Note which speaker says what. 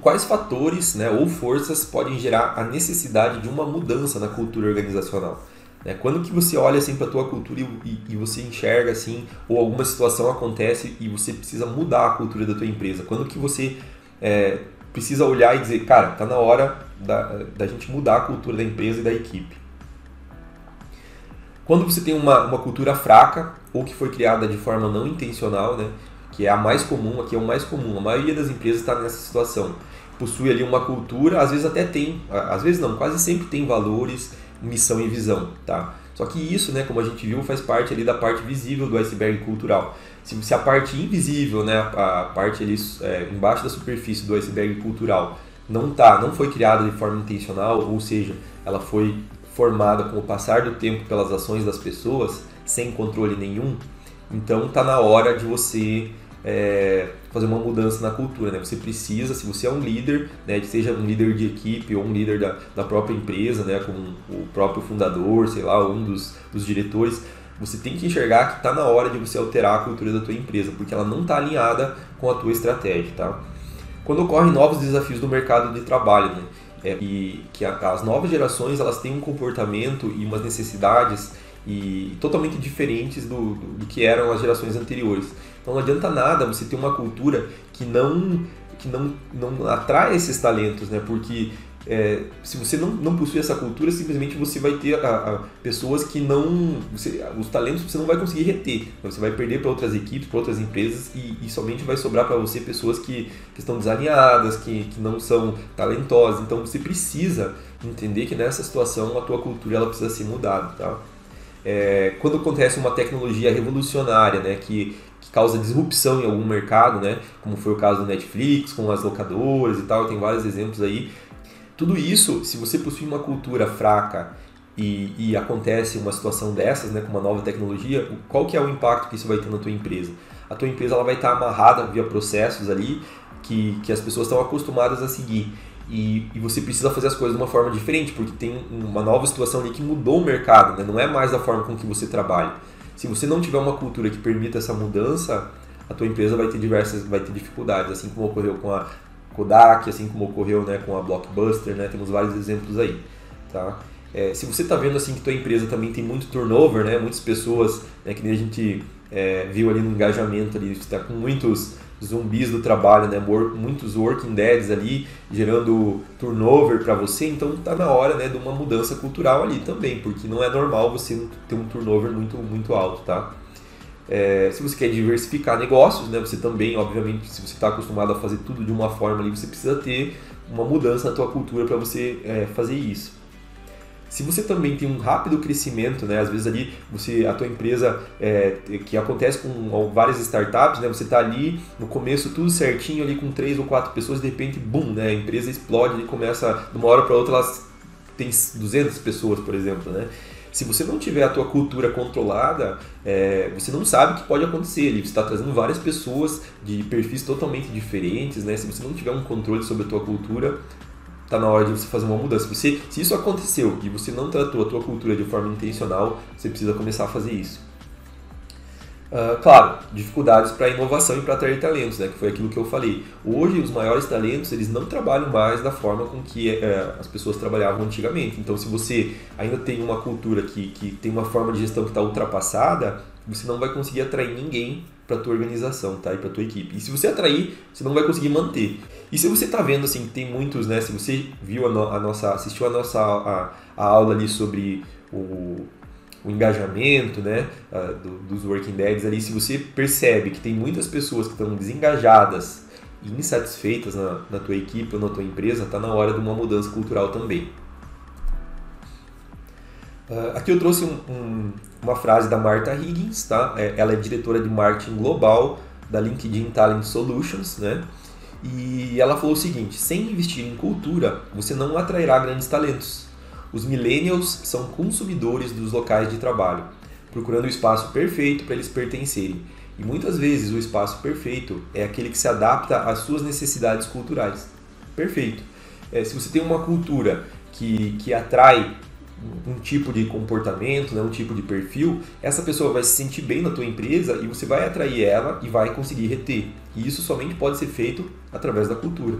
Speaker 1: quais fatores né, ou forças podem gerar a necessidade de uma mudança na cultura organizacional? Né? Quando que você olha assim para a tua cultura e, e, você enxerga assim, ou alguma situação acontece e você precisa mudar a cultura da tua empresa? Quando que você é, precisa olhar e dizer, cara, tá na hora da, da gente mudar a cultura da empresa e da equipe? Quando você tem uma, uma cultura fraca ou que foi criada de forma não intencional, né, que é a mais comum, aqui é o mais comum, a maioria das empresas está nessa situação. Possui ali uma cultura, às vezes até tem, às vezes não, quase sempre tem valores, missão e visão, tá? Só que isso, né, como a gente viu, faz parte ali da parte visível do iceberg cultural. Se, se a parte invisível, né, a, parte ali é, embaixo da superfície do iceberg cultural não tá, não foi criada de forma intencional, ou seja, ela foi formada com o passar do tempo pelas ações das pessoas, sem controle nenhum, então tá na hora de você é, fazer uma mudança na cultura. Né? Você precisa, se você é um líder, né, seja um líder de equipe ou um líder da, da própria empresa, né, como o próprio fundador, sei lá, um dos, dos diretores, você tem que enxergar que está na hora de você alterar a cultura da tua empresa, porque ela não está alinhada com a tua estratégia. Tá? Quando ocorrem novos desafios no mercado de trabalho, né, é, e que a, as novas gerações elas têm um comportamento e umas necessidades e totalmente diferentes do, do, do, que eram as gerações anteriores. Então não adianta nada você ter uma cultura que não que não, não atrai esses talentos, né? Porque é, se você não, não possui essa cultura, simplesmente você vai ter a, a pessoas que não. Você, os talentos você não vai conseguir reter. Você vai perder para outras equipes, para outras empresas e, e, somente vai sobrar para você pessoas que, que estão desalinhadas, que, que não são talentosas. Então você precisa entender que nessa situação a tua cultura ela precisa ser mudada. Tá? É, quando acontece uma tecnologia revolucionária né, que, que causa disrupção em algum mercado, né, como foi o caso do Netflix, com as locadoras e tal, tem vários exemplos aí tudo isso, se você possui uma cultura fraca e, e, acontece uma situação dessas, né, com uma nova tecnologia, qual que é o impacto que isso vai ter na tua empresa? A tua empresa ela vai estar amarrada via processos ali que, que as pessoas estão acostumadas a seguir. E, e, você precisa fazer as coisas de uma forma diferente, porque tem uma nova situação ali que mudou o mercado, né? não é mais da forma com que você trabalha. Se você não tiver uma cultura que permita essa mudança, a tua empresa vai ter diversas vai ter dificuldades, assim como ocorreu com a Kodak, assim como ocorreu né, com a Blockbuster, né, temos vários exemplos aí. Tá? É, se você está vendo assim que tua empresa também tem muito turnover, né, muitas pessoas, né, que nem a gente é, viu ali no engajamento, ali, está com muitos zumbis do trabalho, né, muitos working deads ali, gerando turnover para você, então está na hora né, de uma mudança cultural ali também, porque não é normal você ter um turnover muito, muito alto, tá? É, se você quer diversificar negócios, né, você também, obviamente, se você está acostumado a fazer tudo de uma forma ali, você precisa ter uma mudança na tua cultura para você é, fazer isso. Se você também tem um rápido crescimento, né, às vezes ali você a tua empresa é, que acontece com várias startups, né, você está ali no começo tudo certinho ali com três ou quatro pessoas, de repente, bum, né, a empresa explode e começa de uma hora para outra elas tem 200 pessoas, por exemplo, né? Se você não tiver a tua cultura controlada, é, você não sabe o que pode acontecer. Você está trazendo várias pessoas de perfis totalmente diferentes, né? Se você não tiver um controle sobre a tua cultura, está na hora de você fazer uma mudança. Você, se isso aconteceu e você não tratou a tua cultura de forma intencional, você precisa começar a fazer isso. Uh, claro, dificuldades para inovação e para atrair talentos, né, que foi aquilo que eu falei. Hoje, os maiores talentos eles não trabalham mais da forma com que uh, as pessoas trabalhavam antigamente. Então, se você ainda tem uma cultura que, que tem uma forma de gestão que está ultrapassada, você não vai conseguir atrair ninguém para tua organização tá? e para tua equipe. E se você atrair, você não vai conseguir manter. E se você está vendo assim que tem muitos, né, se você viu a, no, a nossa, assistiu a nossa a, a aula ali sobre o o engajamento né, do, dos Working Dads ali, se você percebe que tem muitas pessoas que estão desengajadas e insatisfeitas na, na tua equipe ou na tua empresa, está na hora de uma mudança cultural também. Uh, aqui eu trouxe um, um, uma frase da Martha Higgins, tá? É, ela é diretora de marketing global da LinkedIn Talent Solutions, né? E ela falou o seguinte: sem investir em cultura, você não atrairá grandes talentos. Os millennials são consumidores dos locais de trabalho, procurando o espaço perfeito para eles pertencerem. E muitas vezes o espaço perfeito é aquele que se adapta às suas necessidades culturais. Perfeito. É, se você tem uma cultura que, que atrai um tipo de comportamento, né, um tipo de perfil, essa pessoa vai se sentir bem na tua empresa e você vai atrair ela e vai conseguir reter. E isso somente pode ser feito através da cultura.